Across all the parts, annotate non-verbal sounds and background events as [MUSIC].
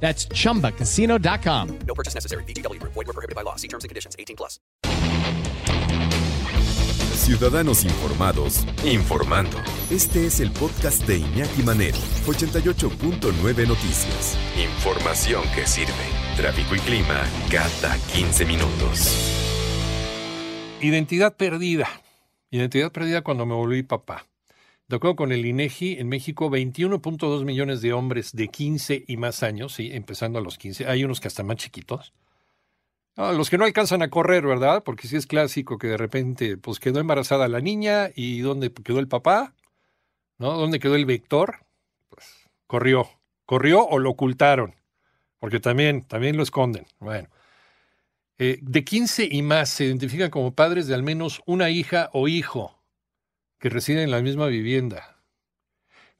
That's chumbacasino.com. No purchase necessary. BGW. Void were prohibited by law. See terms and conditions. 18 plus. Ciudadanos informados, informando. Este es el podcast de Iñaki Manero, 88.9 Noticias. Información que sirve. Tráfico y clima cada 15 minutos. Identidad perdida. Identidad perdida cuando me volví papá. De acuerdo con el INEGI, en México 21.2 millones de hombres de 15 y más años, sí, empezando a los 15. Hay unos que hasta más chiquitos. Ah, los que no alcanzan a correr, ¿verdad? Porque sí es clásico que de repente pues quedó embarazada la niña y ¿dónde quedó el papá? ¿No? ¿Dónde quedó el vector? Pues corrió. Corrió o lo ocultaron. Porque también, también lo esconden. Bueno. Eh, de 15 y más se identifican como padres de al menos una hija o hijo que residen en la misma vivienda.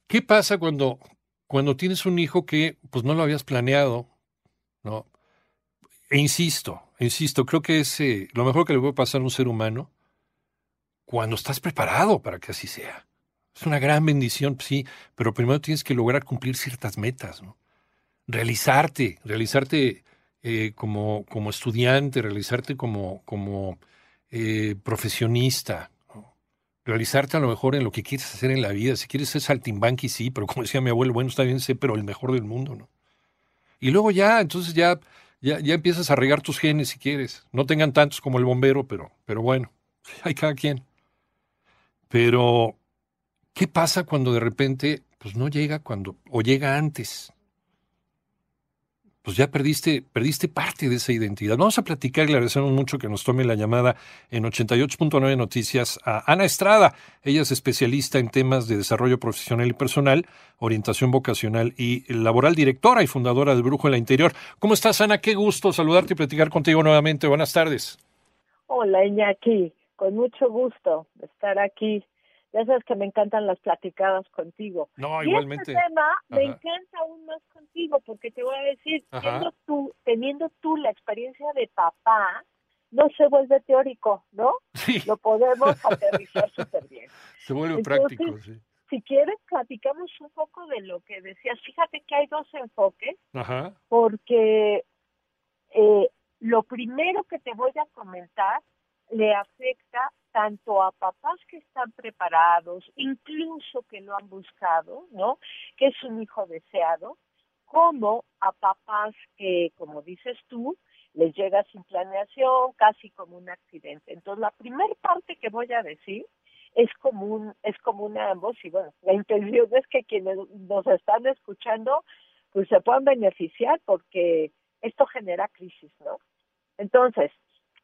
¿Qué pasa cuando, cuando tienes un hijo que pues no lo habías planeado? ¿no? E insisto, insisto, creo que es eh, lo mejor que le puede pasar a un ser humano cuando estás preparado para que así sea. Es una gran bendición, sí, pero primero tienes que lograr cumplir ciertas metas, ¿no? Realizarte, realizarte eh, como, como estudiante, realizarte como, como eh, profesionista, realizarte a lo mejor en lo que quieres hacer en la vida. Si quieres ser saltimbanqui, sí, pero como decía mi abuelo, bueno, está bien, sé, pero el mejor del mundo, ¿no? Y luego ya, entonces ya, ya, ya empiezas a regar tus genes si quieres. No tengan tantos como el bombero, pero, pero bueno, [LAUGHS] hay cada quien. Pero, ¿qué pasa cuando de repente, pues no llega cuando, o llega antes? Pues ya perdiste, perdiste parte de esa identidad. Vamos a platicar le agradecemos mucho que nos tome la llamada en 88.9 Noticias a Ana Estrada. Ella es especialista en temas de desarrollo profesional y personal, orientación vocacional y laboral, directora y fundadora del Brujo en la Interior. ¿Cómo estás, Ana? Qué gusto saludarte y platicar contigo nuevamente. Buenas tardes. Hola, Iñaki. Con mucho gusto estar aquí ya sabes que me encantan las platicadas contigo. No, y igualmente. Este tema me encanta aún más contigo, porque te voy a decir, teniendo tú, teniendo tú la experiencia de papá, no se vuelve teórico, ¿no? Sí, Lo podemos [LAUGHS] aterrizar súper bien. se vuelve Entonces, práctico, sí. Si quieres, platicamos un poco de lo que decías. Fíjate que hay dos enfoques, Ajá. porque eh, lo primero que te voy a comentar le afecta tanto a papás que están preparados, incluso que lo han buscado, ¿no? Que es un hijo deseado, como a papás que, como dices tú, les llega sin planeación, casi como un accidente. Entonces, la primera parte que voy a decir es común, es común a ambos y bueno, la intención es que quienes nos están escuchando pues se puedan beneficiar porque esto genera crisis, ¿no? Entonces,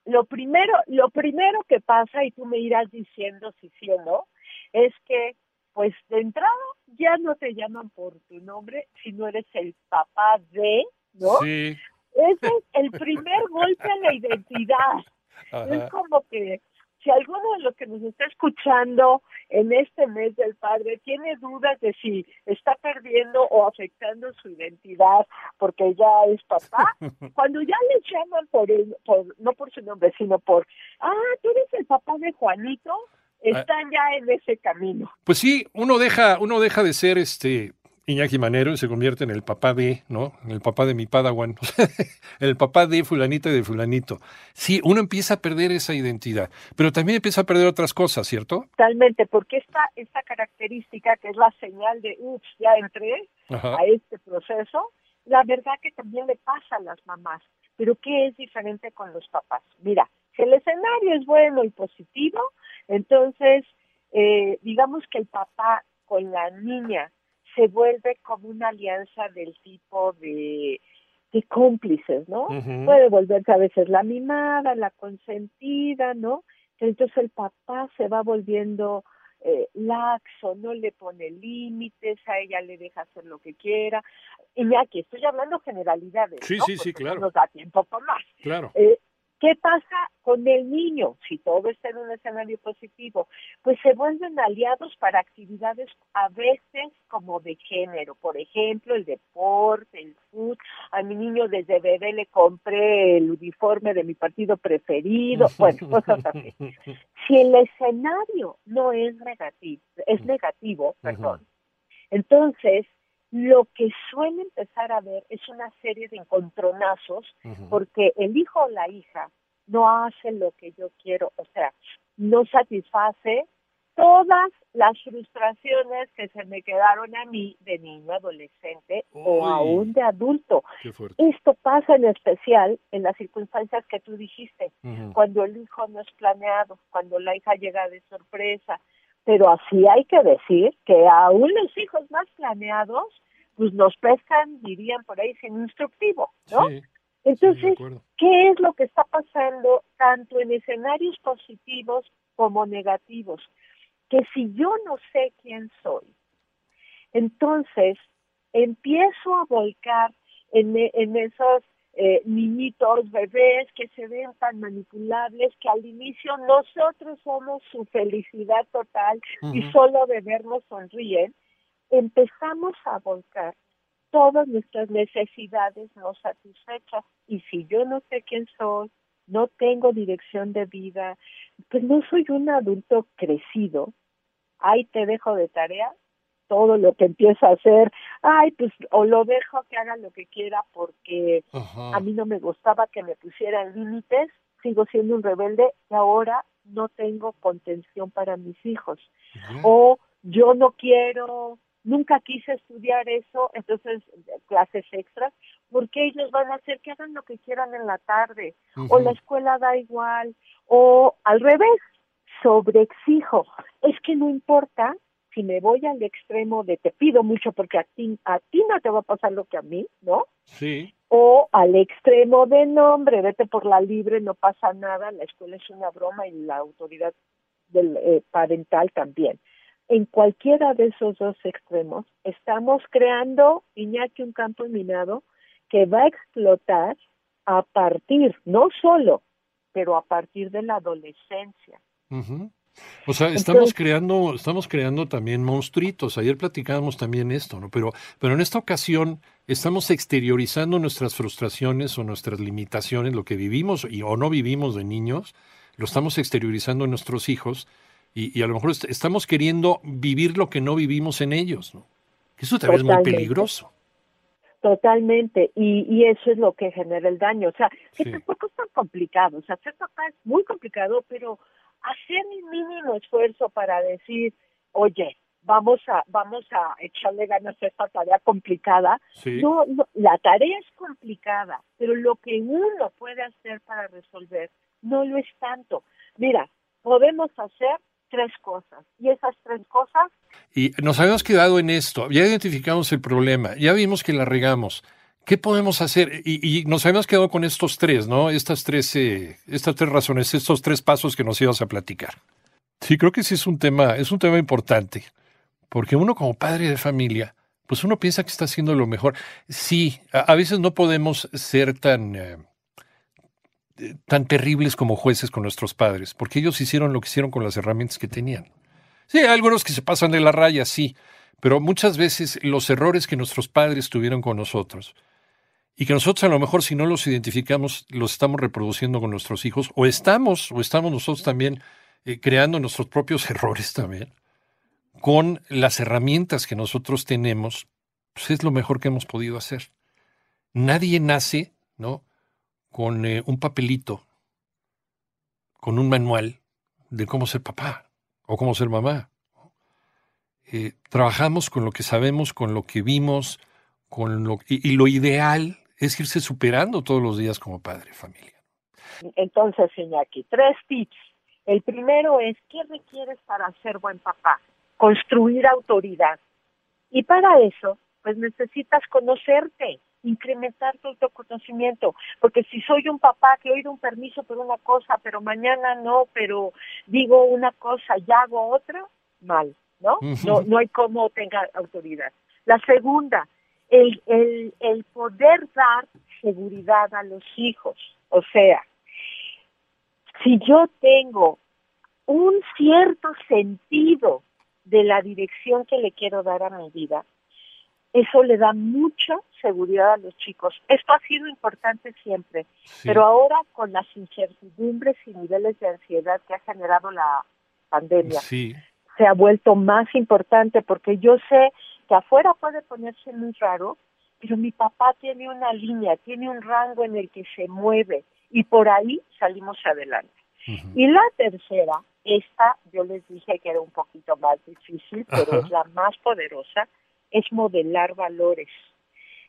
lo primero, lo primero que pasa, y tú me irás diciendo si sí o no, es que, pues de entrada ya no te llaman por tu nombre, sino eres el papá de, ¿no? Sí. Ese es el primer golpe a la identidad. [LAUGHS] Ajá. Es como que si alguno de los que nos está escuchando en este mes del padre tiene dudas de si está perdiendo o afectando su identidad porque ya es papá, [LAUGHS] cuando ya le llaman por el, por, no por su nombre, sino por, ah, tú eres el papá de Juanito, están ya en ese camino. Pues sí, uno deja, uno deja de ser este Iñaki Manero se convierte en el papá de, ¿no? En el papá de mi padawan, [LAUGHS] el papá de fulanito y de fulanito. Sí, uno empieza a perder esa identidad, pero también empieza a perder otras cosas, ¿cierto? Totalmente, porque esta, esta característica que es la señal de, ups, ya entré Ajá. a este proceso, la verdad que también le pasa a las mamás. Pero ¿qué es diferente con los papás? Mira, si el escenario es bueno y positivo, entonces eh, digamos que el papá con la niña se vuelve como una alianza del tipo de, de cómplices, ¿no? Puede volverse a veces la mimada, la consentida, ¿no? Entonces el papá se va volviendo eh, laxo, no le pone límites, a ella le deja hacer lo que quiera. Y aquí estoy hablando generalidades, Sí, ¿no? sí, sí, claro. No nos da tiempo para más. Claro. Eh, ¿Qué pasa con el niño? Si todo está en un escenario positivo, pues se vuelven aliados para actividades a veces como de género, por ejemplo, el deporte, el fútbol. A mi niño desde bebé le compré el uniforme de mi partido preferido, [LAUGHS] bueno, cosas así. Si el escenario no es negativo, es negativo, perdón, entonces lo que suele empezar a ver es una serie de encontronazos porque el hijo o la hija no hace lo que yo quiero, o sea, no satisface todas las frustraciones que se me quedaron a mí de niño, adolescente o aún de adulto. Esto pasa en especial en las circunstancias que tú dijiste, cuando el hijo no es planeado, cuando la hija llega de sorpresa, pero así hay que decir que aún los hijos más planeados, pues nos pescan, dirían por ahí, sin instructivo, ¿no? Entonces, ¿qué es lo que está pasando tanto en escenarios positivos como negativos? Que si yo no sé quién soy, entonces empiezo a volcar en, en esos eh, niñitos, bebés que se ven tan manipulables que al inicio nosotros somos su felicidad total y solo de vernos sonríen, empezamos a volcar todas nuestras necesidades no satisfechas y si yo no sé quién soy, no tengo dirección de vida, pues no soy un adulto crecido, ahí te dejo de tarea todo lo que empieza a hacer, ay, pues o lo dejo que haga lo que quiera porque a mí no me gustaba que me pusieran límites, sigo siendo un rebelde y ahora no tengo contención para mis hijos. O yo no quiero, nunca quise estudiar eso, entonces clases extras, porque ellos van a hacer que hagan lo que quieran en la tarde, o la escuela da igual, o al revés, sobreexijo. Es que no importa si me voy al extremo de te pido mucho porque a ti, a ti no te va a pasar lo que a mí, ¿no? Sí. O al extremo de no, hombre, vete por la libre, no pasa nada, la escuela es una broma y la autoridad del, eh, parental también. En cualquiera de esos dos extremos, estamos creando, Iñaki, un campo minado que va a explotar a partir, no solo, pero a partir de la adolescencia. O sea, estamos creando, estamos creando también monstruitos. Ayer platicábamos también esto, ¿no? Pero, pero en esta ocasión estamos exteriorizando nuestras frustraciones o nuestras limitaciones, lo que vivimos y o no vivimos de niños, lo estamos exteriorizando en nuestros hijos y, y a lo mejor estamos queriendo vivir lo que no vivimos en ellos, ¿no? Eso también es muy peligroso. Totalmente, y, y eso es lo que genera el daño. O sea, que tampoco es tan complicado. O sea, ser papá es muy complicado, pero hacer mi mínimo esfuerzo para decir, oye, vamos a vamos a echarle ganas a esta tarea complicada. No, la tarea es complicada, pero lo que uno puede hacer para resolver no lo es tanto. Mira, podemos hacer tres cosas y esas tres cosas. Y nos habíamos quedado en esto, ya identificamos el problema, ya vimos que la regamos. ¿Qué podemos hacer? Y, nos habíamos quedado con estos tres, ¿no? Estas tres, eh, estas tres razones, estos tres pasos que nos ibas a platicar. Sí, creo que sí es un tema, es un tema importante, porque uno como padre de familia, pues uno piensa que está haciendo lo mejor. Sí, a, veces no podemos ser tan, eh, tan terribles como jueces con nuestros padres, porque ellos hicieron lo que hicieron con las herramientas que tenían. Sí, hay algunos que se pasan de la raya, sí, pero muchas veces los errores que nuestros padres tuvieron con nosotros, y que nosotros a lo mejor si no los identificamos los estamos reproduciendo con nuestros hijos o estamos o estamos nosotros también eh, creando nuestros propios [LAUGHS] errores también con las herramientas que nosotros tenemos pues es lo mejor que hemos podido hacer. Nadie nace no con eh, un papelito con un manual de cómo ser papá o cómo ser mamá eh, trabajamos con lo que sabemos con lo que vimos con lo y lo ideal es irse superando todos los días como padre familia. Entonces, Iñaki, tres tips. El primero es, ¿qué requieres para ser buen papá? Construir autoridad. Y para eso, pues necesitas conocerte, incrementar tu autoconocimiento, porque si soy un papá que hoy doy un permiso por una cosa, pero mañana no, pero digo una cosa y hago otra, mal, ¿no? [LAUGHS] No, no hay cómo tenga autoridad. La segunda, el, el, el poder dar seguridad a los hijos. O sea, si yo tengo un cierto sentido de la dirección que le quiero dar a mi vida, eso le da mucha seguridad a los chicos. Esto ha sido importante siempre, Sí. pero ahora con las incertidumbres y niveles de ansiedad que ha generado la pandemia, Sí, se ha vuelto más importante porque yo sé que afuera puede ponerse muy raro, pero mi papá tiene una línea, tiene un rango en el que se mueve y por ahí salimos adelante. Y la tercera, esta yo les dije que era un poquito más difícil, pero es la más poderosa, es modelar valores.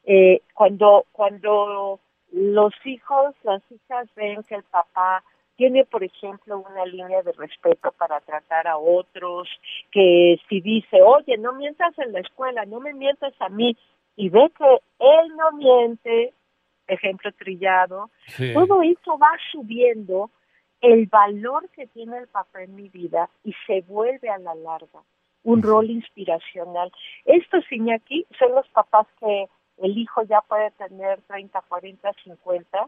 Eh, cuando, cuando los hijos, las hijas ven que el papá tiene, por ejemplo, una línea de respeto para tratar a otros, que si dice, oye, no mientas en la escuela, no me mientas a mí, y ve que él no miente, ejemplo trillado, Sí. todo eso va subiendo el valor que tiene el papá en mi vida y se vuelve a la larga un rol inspiracional. Estos Iñaki son los papás que el hijo ya puede tener 30, 40, 50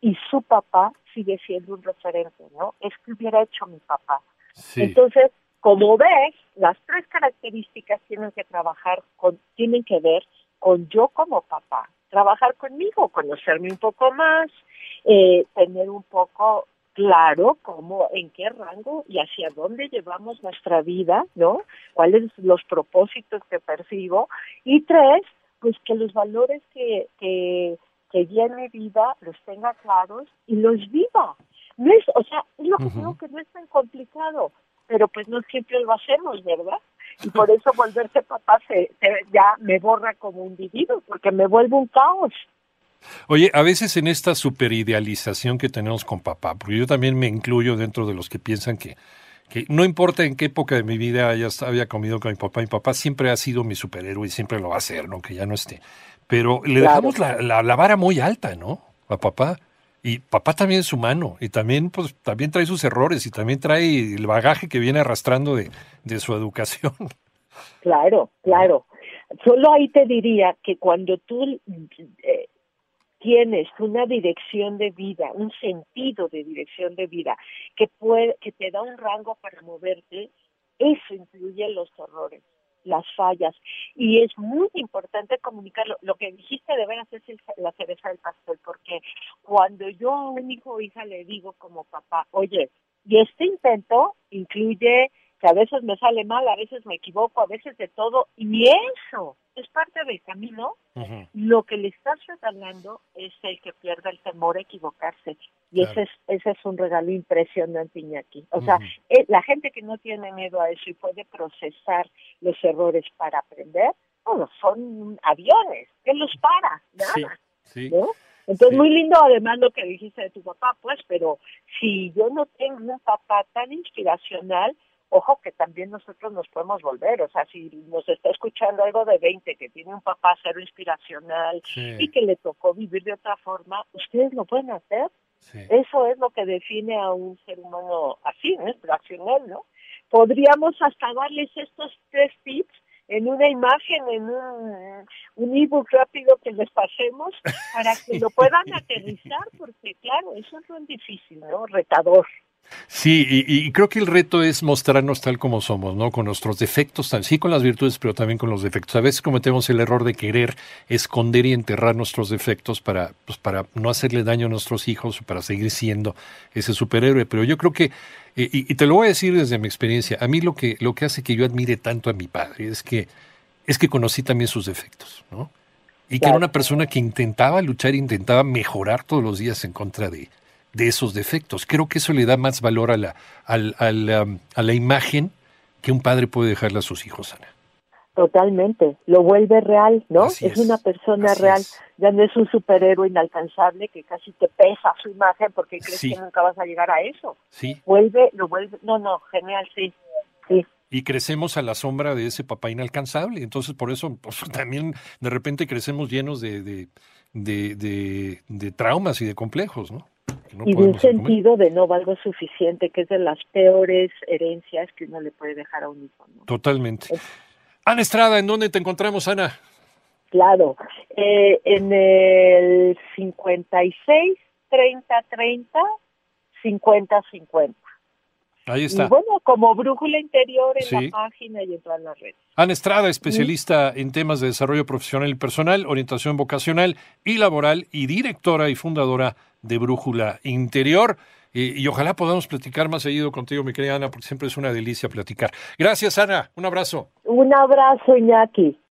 y su papá sigue siendo un referente, ¿no? Es que hubiera hecho mi papá. Sí. Entonces, como ves, las tres características tienen que trabajar con, tienen que ver con yo como papá, trabajar conmigo, conocerme un poco más, eh, tener un poco claro cómo, en qué rango y hacia dónde llevamos nuestra vida, ¿no? Cuáles los propósitos que percibo. Y tres, pues que los valores que, que, que guían mi vida los tenga claros y los viva. No es, o sea, es lo que Ujú. digo que no es tan complicado, pero pues no siempre lo hacemos, ¿verdad? Y por eso volverse papá se, se- ya me borra como individuo, porque me vuelve un caos. Oye, a veces en esta superidealización que tenemos con papá, porque yo también me incluyo dentro de los que piensan que, que no importa en qué época de mi vida haya, había comido con mi papá, mi papá siempre ha sido mi superhéroe y siempre lo va a ser, ¿no? Que ya no esté. Pero le Claro. dejamos la, la, la vara muy alta, ¿no? A papá. Y papá también es humano y también, pues, también trae sus errores y también trae el bagaje que viene arrastrando de, de su educación. [LAUGHS] Claro, claro. Solo ahí te diría que cuando tú eh, tienes una dirección de vida, un sentido de dirección de vida que puede, que te da un rango para moverte, eso incluye los errores, las fallas y es muy importante comunicarlo. Lo que dijiste de veras es el- la cereza del pastel, porque cuando yo a un hijo o hija le digo como papá, oye, y este intento incluye que a veces me sale mal, a veces me equivoco, a veces de todo, y eso es parte del camino, lo que le estás regalando es el que pierda el temor a equivocarse. Y Claro. ese, es, ese es un regalo impresionante, Iñaki. O sea, eh, la gente que no tiene miedo a eso y puede procesar los errores para aprender, bueno, son aviones. ¿Qué los para? Nada. Sí. ¿no? Entonces, Sí. muy lindo además lo que dijiste de tu papá, pues, pero si yo no tengo un papá tan inspiracional, ojo que también nosotros nos podemos volver, o sea, si nos está escuchando algo de 20 que tiene un papá cero inspiracional Sí. y que le tocó vivir de otra forma, ustedes lo pueden hacer. Sí. Eso es lo que define a un ser humano así, ¿no? Inspiracional, ¿no? Podríamos hasta darles estos tres tips en una imagen, en un, un ebook rápido que les pasemos para que [LAUGHS] lo puedan aterrizar, porque claro, eso es lo difícil, ¿no? Retador. Sí, y, y creo que el reto es mostrarnos tal como somos, ¿no? Con nuestros defectos, sí con las virtudes, pero también con los defectos. A veces cometemos el error de querer esconder y enterrar nuestros defectos para, pues, para no hacerle daño a nuestros hijos o para seguir siendo ese superhéroe. Pero yo creo que, eh, y, y te lo voy a decir desde mi experiencia, a mí lo que, lo que hace que yo admire tanto a mi padre es que, es que conocí también sus defectos, ¿no? Y que era una persona que intentaba luchar, intentaba mejorar todos los días en contra de, de esos defectos. Creo que eso le da más valor a la, al- al, um, a la imagen que un padre puede dejarle a sus hijos, Ana. Totalmente, lo vuelve real, ¿no? Es, es, una persona así real, es. ya no es un superhéroe inalcanzable que casi te pesa su imagen porque crees Sí. que nunca vas a llegar a eso. Sí, Vuelve, lo vuelve, no, no, genial, sí, sí. y crecemos a la sombra de ese papá inalcanzable. Entonces, por eso pues, también de repente crecemos llenos de, de, de, de- de traumas y de complejos, ¿no? No y de un comer. sentido de no valgo suficiente, que es de las peores herencias que uno le puede dejar a un hijo. ¿no? Totalmente. Ana Estrada, ¿en dónde te encontramos, Ana? Claro, eh, en el 56 30 30 50-50. Ahí está. Y bueno, como brújula interior en Sí. la página y en todas las redes. Ana Estrada, especialista en temas de desarrollo profesional y personal, orientación vocacional y laboral y directora y fundadora de Brújula Interior. Y, ojalá podamos platicar más seguido contigo, mi querida Ana, porque siempre es una delicia platicar. Gracias, Ana. Un abrazo. Un abrazo, Iñaki.